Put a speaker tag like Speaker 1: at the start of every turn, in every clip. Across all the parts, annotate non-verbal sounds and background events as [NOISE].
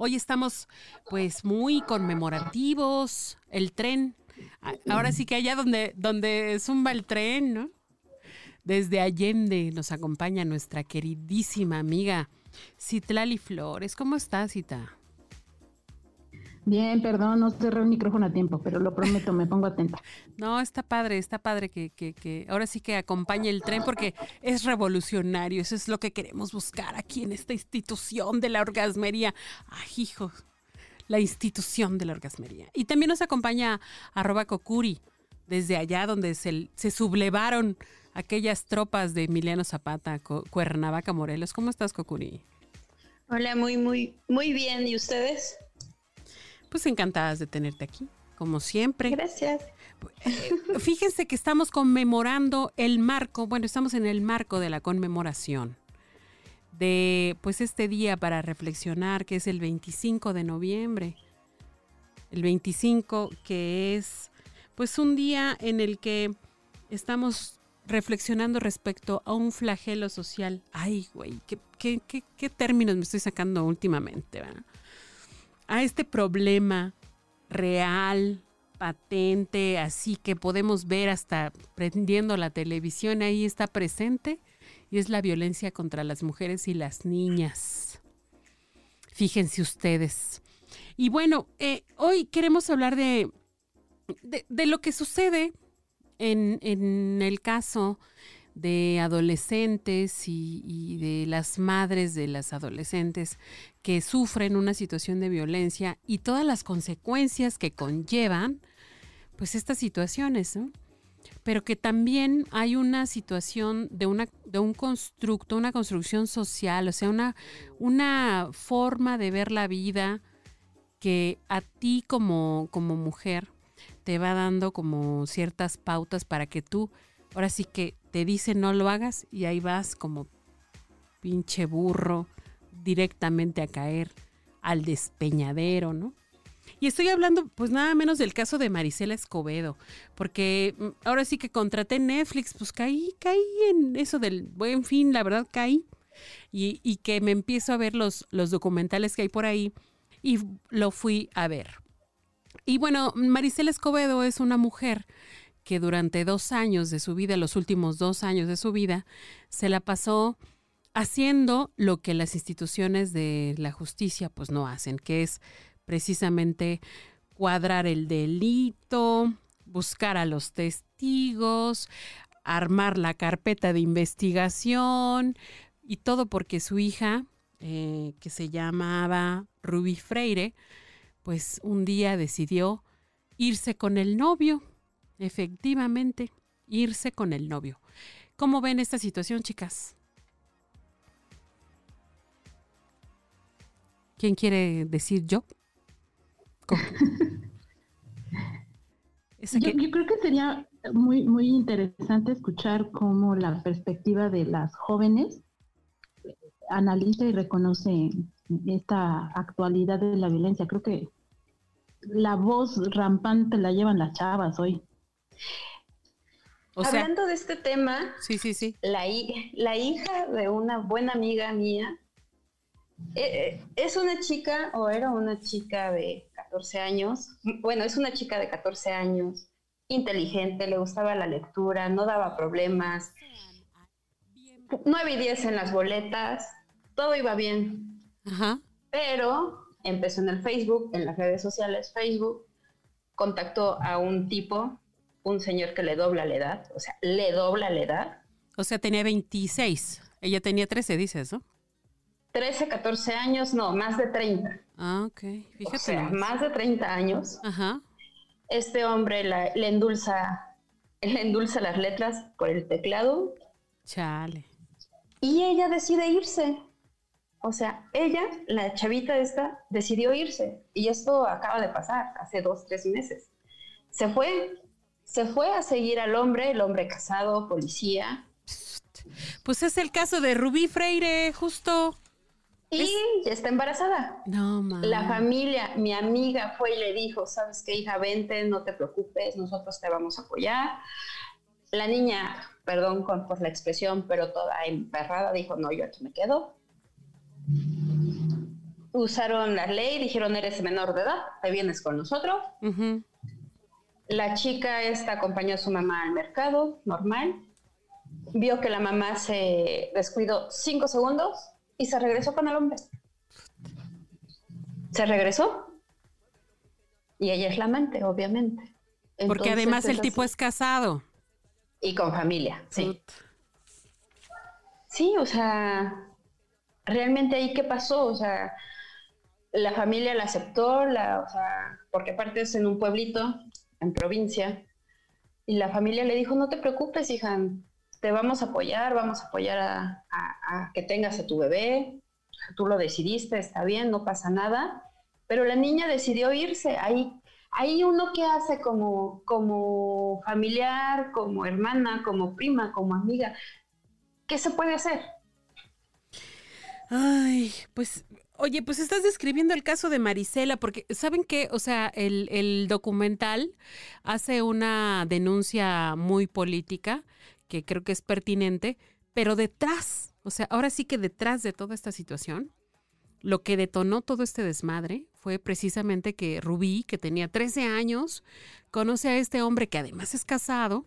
Speaker 1: hoy estamos pues muy conmemorativos. El tren, ahora sí que allá donde, donde zumba el tren, ¿no? Desde Allende nos acompaña nuestra queridísima amiga Citlali Flores. ¿Cómo estás, Cita?
Speaker 2: Bien, perdón, no cerré el micrófono a tiempo, pero lo prometo, me pongo atenta. [LAUGHS]
Speaker 1: No, está padre, está padre que, que, que ahora sí que acompañe el tren porque es revolucionario, eso es lo que queremos buscar aquí en esta institución de la orgasmería. Ay, hijo, la institución de la orgasmería. Y también nos acompaña arroba Kokuri, desde allá donde se, se sublevaron aquellas tropas de Emiliano Zapata, Cuernavaca, Morelos. ¿Cómo estás, Kokuri?
Speaker 3: Hola, muy, muy, muy bien. ¿Y ustedes?
Speaker 1: Pues encantadas de tenerte aquí, como siempre.
Speaker 3: Gracias.
Speaker 1: Eh, fíjense que estamos conmemorando el marco, bueno, estamos en el marco de la conmemoración de pues este día para reflexionar, que es el 25 de noviembre. El 25 que es pues un día en el que estamos reflexionando respecto a un flagelo social. Ay, güey, ¿qué, qué, qué, qué términos me estoy sacando últimamente? ¿verdad? A este problema real, patente, así que podemos ver hasta prendiendo la televisión, ahí está presente, y es la violencia contra las mujeres y las niñas. Fíjense ustedes. Y bueno, eh, hoy queremos hablar de, de, lo que sucede en, en el caso de adolescentes y, de las madres de las adolescentes que sufren una situación de violencia y todas las consecuencias que conllevan pues estas situaciones, pero que también hay una situación de, una, de un constructo, una construcción social, o sea, una, una forma de ver la vida que a ti como, como mujer te va dando como ciertas pautas para que tú ahora sí que te dice no lo hagas y ahí vas como pinche burro directamente a caer al despeñadero, ¿no? Y estoy hablando pues nada menos del caso de Marisela Escobedo, porque mm, ahora sí que contraté Netflix, pues caí, caí en eso del buen fin, la verdad caí, y, que me empiezo a ver los, los documentales que hay por ahí y lo fui a ver. Y bueno, Marisela Escobedo es una mujer que durante dos años de su vida, los últimos dos años de su vida, se la pasó haciendo lo que las instituciones de la justicia pues no hacen, que es precisamente cuadrar el delito, buscar a los testigos, armar la carpeta de investigación y todo porque su hija, eh, que se llamaba Ruby Freire, pues un día decidió irse con el novio efectivamente, irse con el novio. ¿Cómo ven esta situación, chicas? ¿Quién quiere decir yo? [LAUGHS]
Speaker 2: yo, yo, creo que sería muy, muy interesante escuchar cómo la perspectiva de las jóvenes analiza y reconoce esta actualidad de la violencia. Creo que la voz rampante la llevan las chavas hoy.
Speaker 3: Hablando de este tema,
Speaker 1: sí, sí, sí.
Speaker 3: La, la hija de una buena amiga mía es una chica o era una chica de 14 años, bueno, es una chica de 14 años, inteligente, le gustaba la lectura, no daba problemas, 9 y 10 en las boletas, todo iba bien. Pero empezó en el Facebook, en las redes sociales Facebook, contactó a un tipo un señor que le dobla la edad, o sea, le dobla la edad.
Speaker 1: O sea, tenía 26. Ella tenía 13, dices, ¿no?
Speaker 3: 13, 14 años, no, más de 30.
Speaker 1: Ah, ok.
Speaker 3: Fíjate. O sea, más de 30 años. Ajá. Este hombre le endulza, [LAUGHS] le endulza las letras por el teclado.
Speaker 1: Chale.
Speaker 3: Y ella decide irse. O sea, ella, la chavita esta, decidió irse. Y esto acaba de pasar hace dos, tres meses. Se fue, se fue a seguir al hombre, el hombre casado, policía.
Speaker 1: Pues es el caso de Rubí Freire, justo.
Speaker 3: Y ya está embarazada.
Speaker 1: No, mamá.
Speaker 3: La familia, mi amiga fue y le dijo, sabes qué, hija, vente, no te preocupes, nosotros te vamos a apoyar. La niña, perdón por la expresión, pero toda emperrada, dijo, no, yo aquí me quedo. Usaron la ley, dijeron, eres menor de edad, te vienes con nosotros. La chica esta acompañó a su mamá al mercado, normal. Vio que la mamá se descuidó cinco segundos y se regresó con el hombre. Se regresó. Y ella es la amante, obviamente.
Speaker 1: Porque además el tipo es casado.
Speaker 3: Y con familia, sí. Sí, o sea, realmente ahí qué pasó, o sea, la familia la aceptó, la, o sea, porque aparte es en un pueblito, en provincia, y la familia le dijo, no te preocupes, hija, te vamos a apoyar, vamos a apoyar a, que tengas a tu bebé, tú lo decidiste, está bien, no pasa nada, pero la niña decidió irse, ahí, ahí uno que hace como, como familiar, como hermana, como prima, como amiga, ¿qué se puede hacer?
Speaker 1: Ay, pues Oye, pues estás describiendo el caso de Marisela, porque ¿saben qué? O sea, el, el, documental hace una denuncia muy política que creo que es pertinente, pero detrás, o sea, ahora sí que detrás de toda esta situación, lo que detonó todo este desmadre fue precisamente que Rubí, que tenía 13 años, conoce a este hombre que además es casado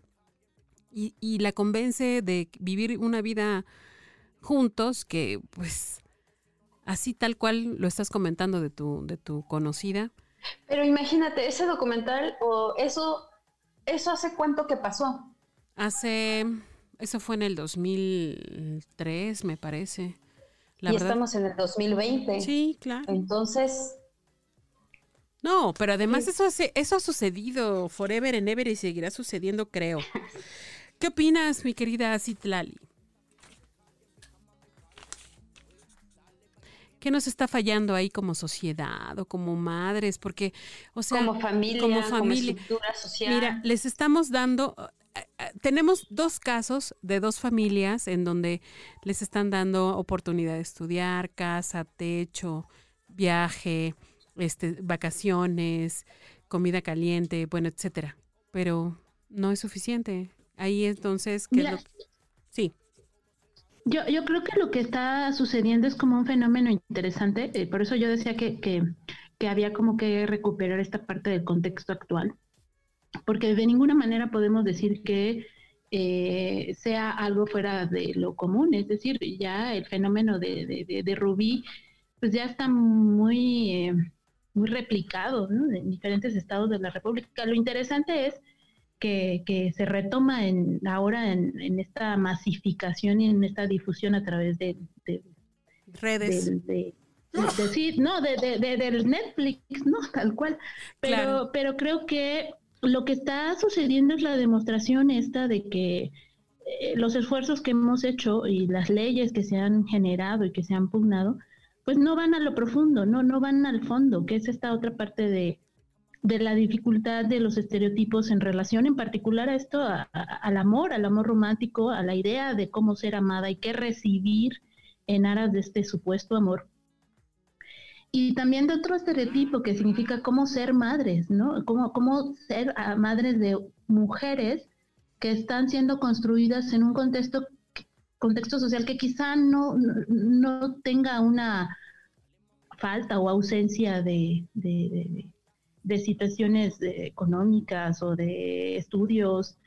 Speaker 1: y, y la convence de vivir una vida juntos que pues así tal cual lo estás comentando de tu, de tu conocida.
Speaker 3: Pero imagínate, ese documental o eso, eso hace cuánto que pasó.
Speaker 1: Hace, eso fue en el 2003, me parece.
Speaker 3: y estamos en el 2020.
Speaker 1: Sí, claro.
Speaker 3: Entonces...
Speaker 1: No, pero además eso, eso ha sucedido forever and ever y seguirá sucediendo, creo. ¿Qué opinas, mi querida Citlali? ¿Qué nos está fallando ahí como sociedad o como madres? Porque, o sea,
Speaker 3: como familia, como, familia, social.
Speaker 1: Mira, les estamos dando tenemos dos casos de dos familias en donde les están dando oportunidad de estudiar, casa, techo, viaje, este, vacaciones, comida caliente, bueno, etcétera. Pero no es suficiente. Ahí entonces, ¿qué lo... Sí.
Speaker 2: Yo, yo creo que lo que está sucediendo es como un fenómeno interesante, eh, por eso yo decía que, que, que había como que recuperar esta parte del contexto actual porque de ninguna manera podemos decir que eh, sea algo fuera de lo común, es decir, ya el fenómeno de, Rubí pues ya está muy, eh, muy replicado en diferentes estados de la República. Lo interesante es que, se retoma en, ahora en, esta masificación y en esta difusión a través de,
Speaker 1: redes.
Speaker 2: sí, no, de, del Netflix, no, [LAUGHS] tal cual. Pero, pero creo que lo que está sucediendo es la demostración esta de que eh, los esfuerzos que hemos hecho y las leyes que se han generado y que se han pugnado, pues no van a lo profundo, no, no van al fondo, que es esta otra parte de, la dificultad de los estereotipos en relación en particular a esto, al amor, al amor romántico, a la idea de cómo ser amada y qué recibir en aras de este supuesto amor y también de otro estereotipo que significa cómo ser madres, ¿no? Cómo, cómo ser ah, madres de mujeres que están siendo construidas en un contexto, contexto social que quizá no, no, tenga una falta o ausencia de, de, situaciones económicas o de estudios.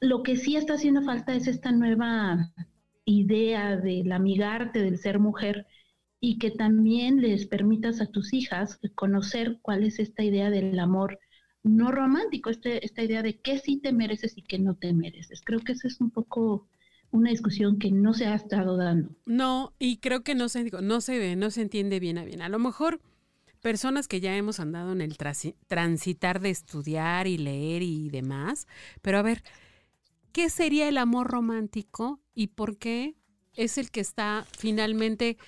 Speaker 2: Lo que sí está haciendo falta es esta nueva idea del amigarte, del ser mujer, y que también les permitas a tus hijas conocer cuál es esta idea del amor no romántico, este, esta idea de qué sí te mereces y qué no te mereces. Creo que esa es un poco una discusión que no se ha estado dando.
Speaker 1: No, y creo que no se, no se ve, no se entiende bien a bien. A lo mejor personas que ya hemos andado en el transitar de estudiar y leer y demás, pero a ver, ¿qué sería el amor romántico y por qué es el que está finalmente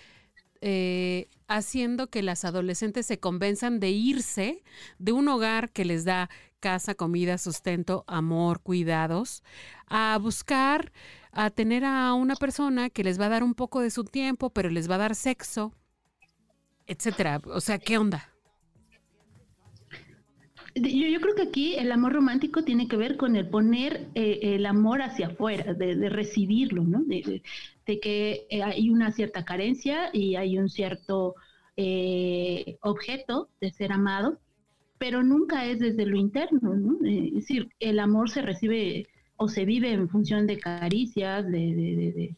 Speaker 1: eh, haciendo que las adolescentes se convenzan de irse de un hogar que les da casa, comida, sustento, amor, cuidados, a buscar, a tener a una persona que les va a dar un poco de su tiempo, pero les va a dar sexo, etcétera. O sea, ¿qué onda?
Speaker 2: Yo, creo que aquí el amor romántico tiene que ver con el poner eh, el amor hacia afuera, de, recibirlo, ¿no? De, que eh, hay una cierta carencia y hay un cierto eh, objeto de ser amado, pero nunca es desde lo interno, ¿no? es decir, el amor se recibe o se vive en función de caricias, de,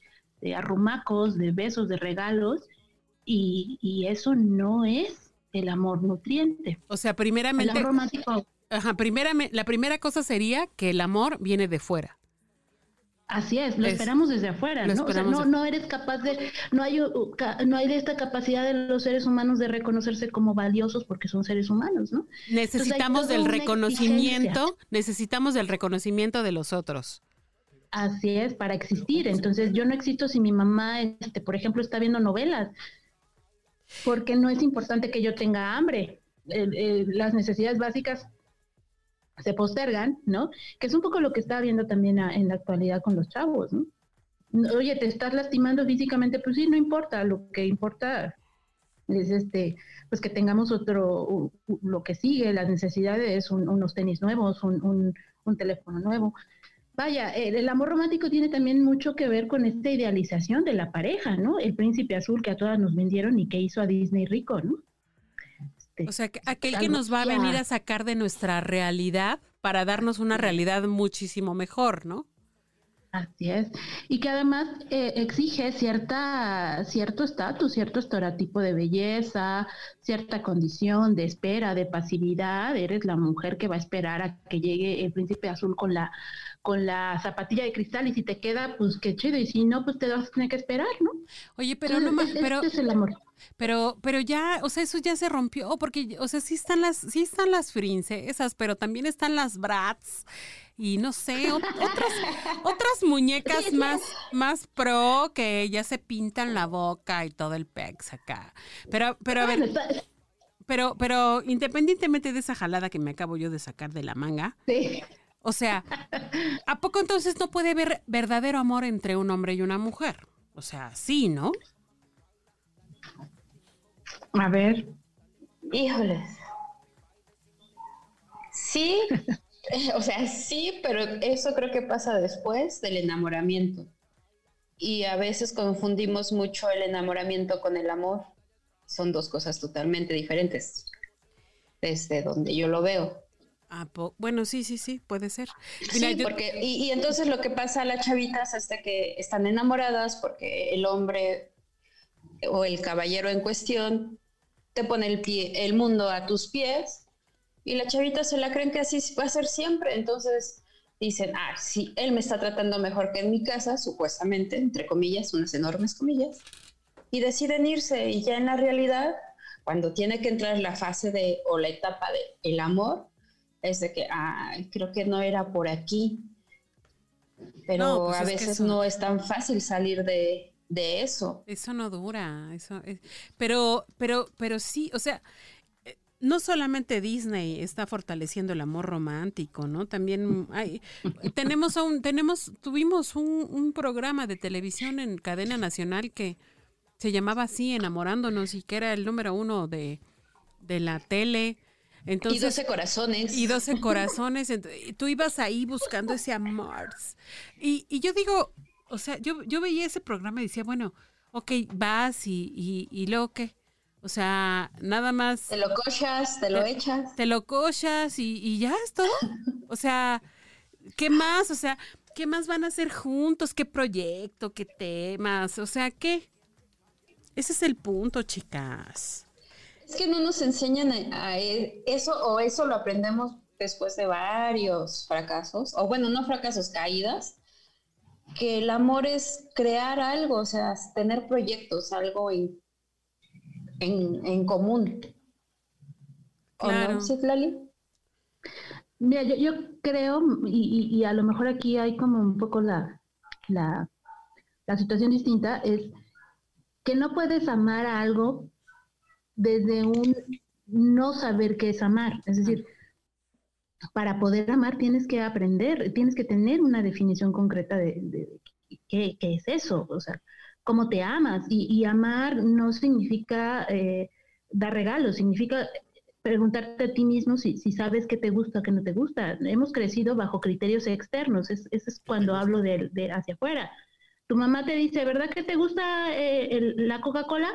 Speaker 2: arrumacos, de besos, de regalos, y eso no es el amor nutriente.
Speaker 1: O sea, primeramente...
Speaker 2: El amor romántico.
Speaker 1: Ajá, la primera cosa sería que el amor viene de fuera.
Speaker 2: Así es, lo esperamos desde afuera, ¿no? O sea, no, no eres capaz de, no hay, no hay de esta capacidad de los seres humanos de reconocerse como valiosos porque son seres humanos, ¿no?
Speaker 1: Necesitamos del reconocimiento, necesitamos del reconocimiento de los otros.
Speaker 2: Así es, para existir. Entonces, yo no existo si mi mamá, este, por ejemplo, está viendo novelas porque no es importante que yo tenga hambre. las necesidades básicas se postergan, ¿no? Que es un poco lo que está viendo también en la actualidad con los chavos, ¿no? Oye, te estás lastimando físicamente, pues sí, no importa, lo que importa es este, pues que tengamos otro, lo que sigue, las necesidades, unos tenis nuevos, un, un teléfono nuevo. Vaya, el, amor romántico tiene también mucho que ver con esta idealización de la pareja, ¿no? El príncipe azul que a todas nos vendieron y que hizo a Disney rico, ¿no?
Speaker 1: Este, o sea, aquel que nos va a venir a sacar de nuestra realidad para darnos una realidad muchísimo mejor, ¿no?
Speaker 2: Así es. Y que además eh, exige cierta, cierto estatus, cierto estereotipo de belleza, cierta condición de espera, de pasividad. Eres la mujer que va a esperar a que llegue el príncipe azul con la con la zapatilla de cristal y si te queda, pues qué chido, y si no, pues te vas a tener que esperar, ¿no?
Speaker 1: Oye, pero no más, pero...
Speaker 2: Este es el amor.
Speaker 1: Pero, pero ya, o sea, eso ya se rompió, porque, o sea, sí están las, sí están las esas pero también están las brats y no sé, [LAUGHS] otras, otras muñecas más, más pro que ya se pintan la boca y todo el pex acá. Pero, pero a ver, pero, pero independientemente de esa jalada que me acabo yo de sacar de la manga,
Speaker 2: sí.
Speaker 1: O sea, ¿a poco entonces no puede haber verdadero amor entre un hombre y una mujer? O sea, sí, ¿no?
Speaker 2: A ver.
Speaker 3: Híjoles. Sí, [LAUGHS] o sea, sí, pero eso creo que pasa después del enamoramiento. Y a veces confundimos mucho el enamoramiento con el amor. Son dos cosas totalmente diferentes, desde donde yo lo veo.
Speaker 1: Ah, bueno, sí, sí, sí, puede ser.
Speaker 3: sí, porque, y, entonces lo que pasa a las chavitas es que están enamoradas porque el hombre o el caballero en cuestión te pone el, pie, el mundo a tus pies y las chavitas se la creen que así va a ser siempre. Entonces dicen, ah, sí, él me está tratando mejor que en mi casa, supuestamente, entre comillas, unas enormes comillas, y deciden irse. Y ya en la realidad, cuando tiene que entrar la fase de o la etapa de el amor, es de que, ah, creo que no era por aquí. Pero pues a veces no es tan fácil salir de, eso.
Speaker 1: Eso no dura, eso pero, pero, pero sí, o sea, no solamente Disney está fortaleciendo el amor romántico, ¿no? También hay, tenemos un, tenemos, tuvimos un, un, programa de televisión en cadena nacional que se llamaba así, enamorándonos, y que era el número uno de, de la tele
Speaker 3: y 12 corazones.
Speaker 1: Y 12 corazones. y tú ibas ahí buscando ese amor. Y, y yo digo, o sea, yo, yo veía ese programa y decía, bueno, ok, vas y, y, y luego qué. O sea, nada más.
Speaker 3: Te lo cochas, te lo echas.
Speaker 1: Te lo cochas y, y ya es todo. O sea, ¿qué más? O sea, ¿qué más van a hacer juntos? ¿Qué proyecto? ¿Qué temas? O sea, ¿qué? Ese es el punto, chicas.
Speaker 3: Es que no nos enseñan a, eso o eso lo aprendemos después de varios fracasos, o bueno, no fracasos, caídas, que el amor es crear algo, o sea, tener proyectos, algo en, en, común.
Speaker 1: Claro.
Speaker 3: no,
Speaker 2: Mira, yo, creo, y, a lo mejor aquí hay como un poco la, la, la situación distinta, es que no puedes amar a algo desde un no saber qué es amar. Es decir, para poder amar tienes que aprender, tienes que tener una definición concreta de, qué, es eso, o sea, cómo te amas. Y, amar no significa eh, dar regalos, significa preguntarte a ti mismo si, sabes qué te gusta o qué no te gusta. Hemos crecido bajo criterios externos, eso es cuando hablo de, hacia afuera. Tu mamá te dice, ¿verdad que te gusta eh, la Coca-Cola?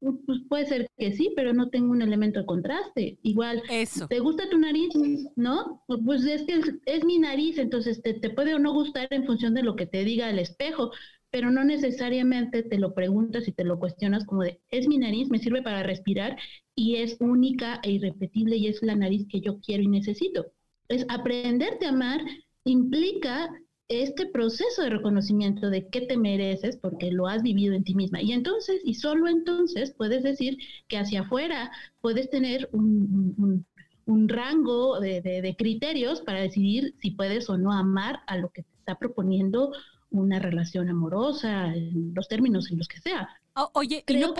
Speaker 2: Pues puede ser que sí, pero no tengo un elemento de contraste. Igual,
Speaker 1: Eso.
Speaker 2: ¿te gusta tu nariz? ¿No? Pues es que es, mi nariz, entonces te, te, puede o no gustar en función de lo que te diga el espejo, pero no necesariamente te lo preguntas y te lo cuestionas como de, es mi nariz, me sirve para respirar y es única e irrepetible y es la nariz que yo quiero y necesito. Es aprenderte a amar implica este proceso de reconocimiento de qué te mereces porque lo has vivido en ti misma. Y entonces, y solo entonces, puedes decir que hacia afuera puedes tener un, rango de, criterios para decidir si puedes o no amar a lo que te está proponiendo una relación amorosa, en los términos en los que sea.
Speaker 1: oye, y no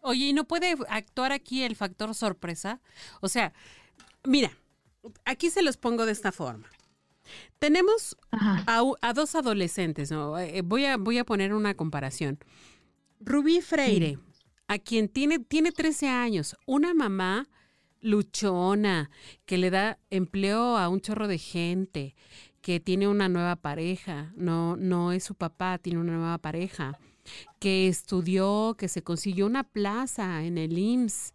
Speaker 1: oye, ¿y no puede actuar aquí el factor sorpresa? O sea, mira, aquí se los pongo de esta forma. Tenemos a, dos adolescentes, ¿no? Eh, voy, a, voy a poner una comparación. Rubí Freire, a quien tiene, tiene 13 años, una mamá luchona, que le da empleo a un chorro de gente, que tiene una nueva pareja, no, no es su papá, tiene una nueva pareja, que estudió, que se consiguió una plaza en el IMSS,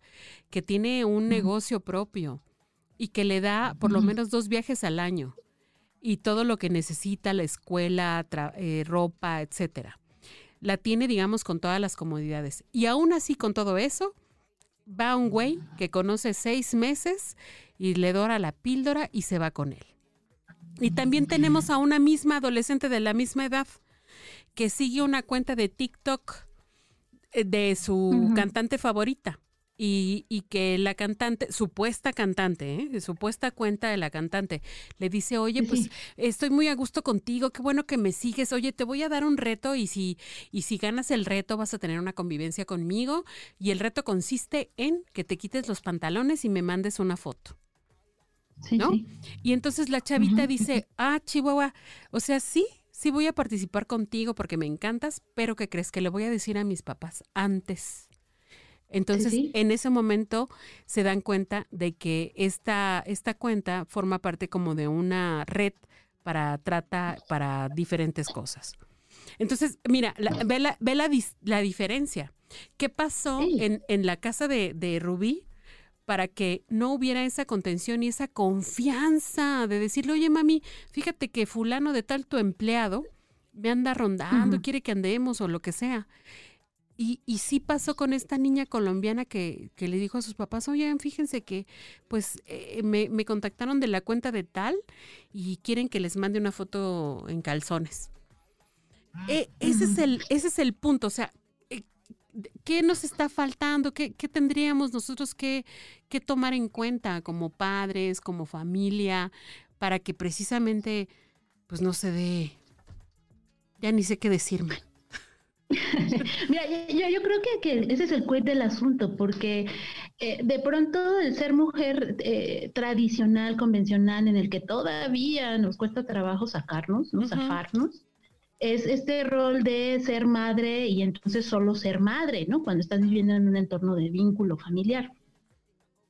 Speaker 1: que tiene un negocio propio y que le da por lo menos dos viajes al año y todo lo que necesita, la escuela, eh, ropa, etcétera. La tiene, digamos, con todas las comodidades. Y aún así, con todo eso, va un güey que conoce seis meses y le dora la píldora y se va con él. Y también tenemos a una misma adolescente de la misma edad que sigue una cuenta de TikTok eh, de su cantante favorita. Y, y, que la cantante, supuesta cantante, ¿eh? supuesta cuenta de la cantante, le dice, oye, pues estoy muy a gusto contigo, qué bueno que me sigues, oye, te voy a dar un reto y si, y si ganas el reto vas a tener una convivencia conmigo y el reto consiste en que te quites los pantalones y me mandes una foto. ¿No? Y entonces la chavita dice, ah, Chihuahua, o sea, sí, sí voy a participar contigo porque me encantas, pero ¿qué crees que le voy a decir a mis papás antes? Entonces, en ese momento se dan cuenta de que esta, esta cuenta forma parte como de una red para trata para diferentes cosas. Entonces, mira, ve, la, ve la, diferencia. ¿Qué pasó en, en, la casa de, de Rubí para que no hubiera esa contención y esa confianza de decirle, oye, mami, fíjate que fulano de tal tu empleado me anda rondando, quiere que andemos o lo que sea. Y, y sí pasó con esta niña colombiana que, que le dijo a sus papás, oye, fíjense que pues eh, me, me, contactaron de la cuenta de tal y quieren que les mande una foto en calzones. Eh, ese, es el, ese es el punto, o sea, ¿qué nos está faltando? ¿Qué, qué tendríamos nosotros que, que, tomar en cuenta como padres, como familia, para que precisamente pues no se dé, ya ni sé qué decirme. [LAUGHS]
Speaker 2: Mira, yo, yo, creo que, ese es el quid del asunto, porque eh, de pronto el ser mujer eh, tradicional, convencional, en el que todavía nos cuesta trabajo sacarnos, ¿no? zafarnos, es este rol de ser madre y entonces solo ser madre, ¿no? Cuando estás viviendo en un entorno de vínculo familiar.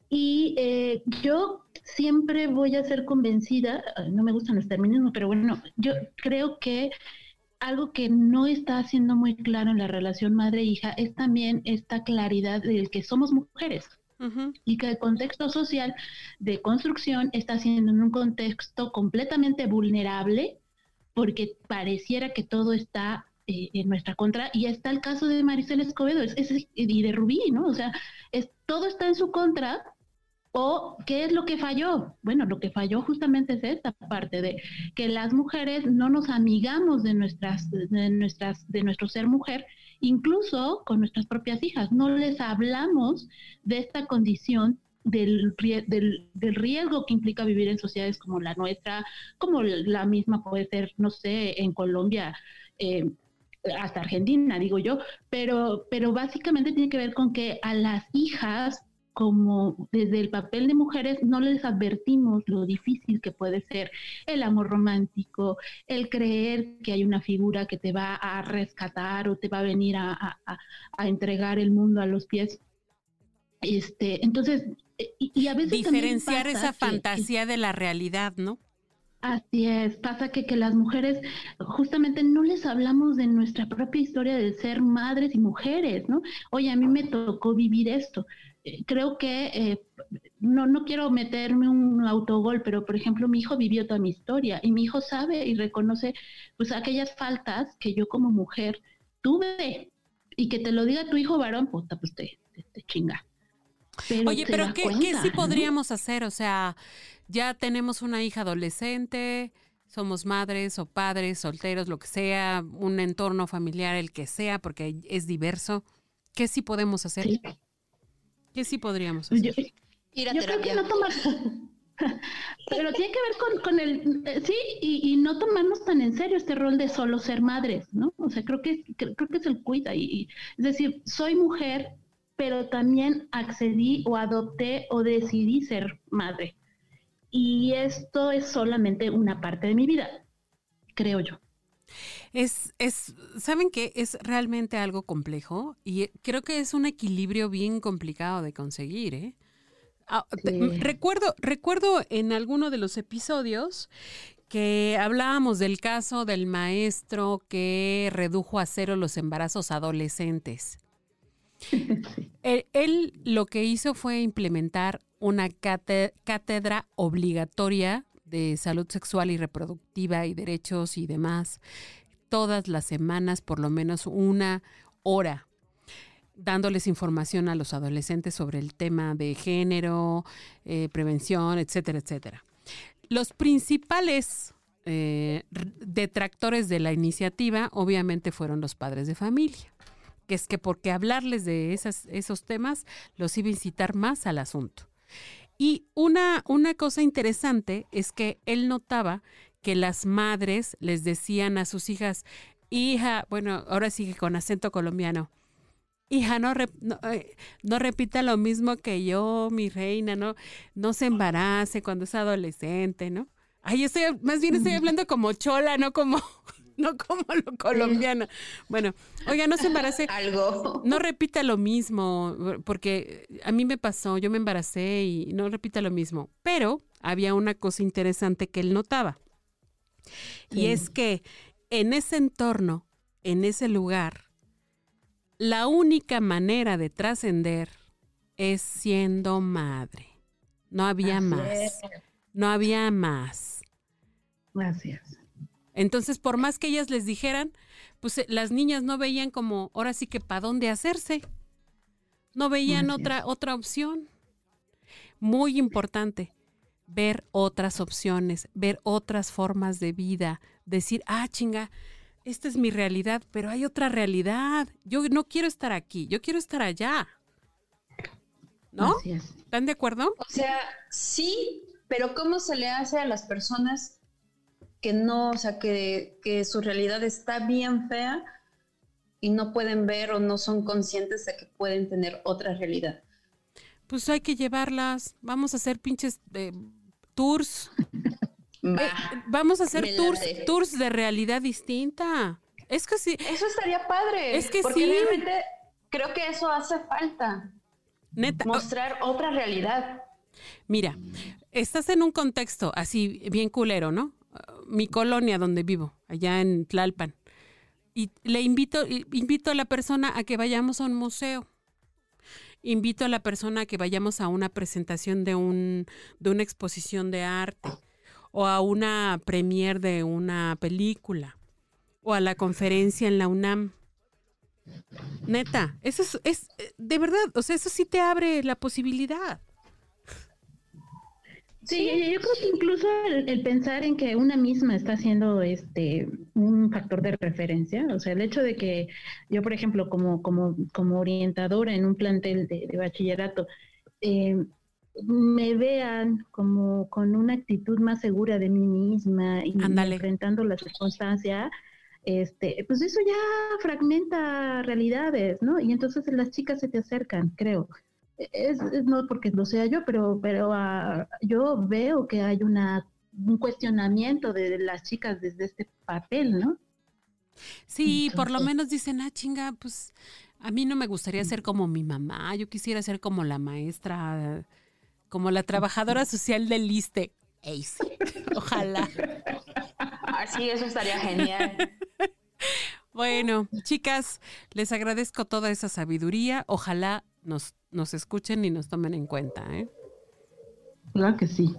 Speaker 2: Y eh, yo siempre voy a ser convencida, no me gustan los términos, pero bueno, yo creo que algo que no está siendo muy claro en la relación madre-hija es también esta claridad de que somos mujeres. Y que el contexto social de construcción está siendo en un contexto completamente vulnerable porque pareciera que todo está eh, en nuestra contra y está el caso de Maricel Escobedo es, y de Rubí, ¿no? O sea, es, todo está en su contra ¿O qué es lo que falló? Bueno, lo que falló justamente es esta parte de que las mujeres no nos amigamos de nuestras, de nuestras, de nuestro ser mujer, incluso con nuestras propias hijas. No les hablamos de esta condición del, del, del, riesgo que implica vivir en sociedades como la nuestra, como la misma puede ser, no sé, en Colombia, eh, hasta Argentina, digo yo, pero, pero básicamente tiene que ver con que a las hijas como desde el papel de mujeres no les advertimos lo difícil que puede ser el amor romántico, el creer que hay una figura que te va a rescatar o te va a venir a, entregar el mundo a los pies. Este, entonces, y, a veces
Speaker 1: diferenciar esa fantasía de la realidad, ¿no?
Speaker 2: Así es, pasa que, que las mujeres justamente no les hablamos de nuestra propia historia de ser madres y mujeres, ¿no? Oye, a mí me tocó vivir esto creo que eh, no, no quiero meterme un autogol, pero por ejemplo mi hijo vivió toda mi historia y mi hijo sabe y reconoce pues aquellas faltas que yo como mujer tuve y que te lo diga tu hijo varón, puta, pues te, chinga.
Speaker 1: Oye, pero ¿qué, ¿qué, sí podríamos hacer? O sea, ya tenemos una hija adolescente, somos madres o padres, solteros, lo que sea, un entorno familiar, el que sea, porque es diverso. ¿Qué sí podemos hacer? ¿Qué sí podríamos hacer?
Speaker 3: Ir a terapia.
Speaker 2: no tomar... [LAUGHS] Pero tiene que ver con, el, eh, sí, y, no tomarnos tan en serio este rol de solo ser madres, ¿no? O sea, creo que, creo, que es el cuida. Y, es decir, soy mujer, pero también accedí o adopté o decidí ser madre. Y esto es solamente una parte de mi vida, creo yo.
Speaker 1: Es, es, ¿saben qué? Es realmente algo complejo y creo que es un equilibrio bien complicado de conseguir, ¿eh? Ah, recuerdo, recuerdo en alguno de los episodios que hablábamos del caso del maestro que redujo a cero los embarazos adolescentes. [LAUGHS] él, lo que hizo fue implementar una cátedra obligatoria de salud sexual y reproductiva y derechos y demás todas las semanas por lo menos una hora dándoles información a los adolescentes sobre el tema de género, eh, prevención, etcétera, etcétera. Los principales eh, detractores de la iniciativa obviamente fueron los padres de familia, que es que porque hablarles de esas, esos temas los iba a incitar más al asunto. Y una, una cosa interesante es que él notaba que las madres les decían a sus hijas, hija, bueno, ahora sigue con acento colombiano, hija, no, eh, no, repita lo mismo que yo, mi reina, no, no se embarace cuando es adolescente, ¿no? Ay, estoy, más bien estoy hablando como chola, no como, [LAUGHS] [LAUGHS] no como lo colombiano. Bueno, oiga, no se embarace. [LAUGHS]
Speaker 3: Algo.
Speaker 1: No repita lo mismo, porque a mí me pasó, yo me embaracé y no repita lo mismo. Pero había una cosa interesante que él notaba. Y es que en ese entorno, en ese lugar, la única manera de trascender es siendo madre. No había más. No había más.
Speaker 2: Gracias.
Speaker 1: Entonces, por más que ellas les dijeran, pues eh, las niñas no veían como, ahora sí que para dónde hacerse. No veían otra, otra opción. Muy importante ver otras opciones, ver otras formas de vida, decir, ah, chinga, esta es mi realidad, pero hay otra realidad. Yo no quiero estar aquí, yo quiero estar allá. ¿No? ¿Están de acuerdo?
Speaker 3: O sea, sí, pero ¿cómo se le hace a las personas que no, o sea, que, que su realidad está bien fea y no pueden ver o no son conscientes de que pueden tener otra realidad?
Speaker 1: Pues hay que llevarlas, vamos a hacer pinches eh, tours. [LAUGHS] Eh, vamos a hacer tours, tours de realidad distinta. Es que sí.
Speaker 3: Eso estaría padre. Es que porque realmente creo que eso hace falta. Neta. Mostrar otra realidad.
Speaker 1: Mira, estás en un contexto así bien culero, ¿no? Mi colonia donde vivo, allá en Tlalpan. Y le invito, invito a la persona a que vayamos a un museo invito a la persona a que vayamos a una presentación de, un, de una exposición de arte o a una premier de una película o a la conferencia en la UNAM. Neta, eso es, es de verdad, o sea, eso sí te abre la posibilidad.
Speaker 2: Sí, yo creo que incluso el, pensar en que una misma está siendo este un factor de referencia, o sea, el hecho de que yo, por ejemplo, como, como, como orientadora en un plantel de, bachillerato, eh, me vean como con una actitud más segura de mí misma y enfrentando la circunstancia, este, pues eso ya fragmenta realidades, ¿no? Y entonces las chicas se te acercan, creo. Es, no porque lo sea yo, pero, pero ah, yo veo que hay una, un cuestionamiento de las chicas desde este papel, ¿no?
Speaker 1: Sí, por lo menos dicen, ah, chinga, pues a mí no me gustaría ser como mi mamá, yo quisiera ser como la maestra, como la trabajadora social del ISTE. [LAUGHS] Ojalá. [LAUGHS]
Speaker 3: Así, eso estaría genial. [LAUGHS]
Speaker 1: Bueno, chicas, les agradezco toda esa sabiduría. Ojalá nos, nos escuchen y nos tomen en cuenta. ¿eh?
Speaker 2: Claro que sí.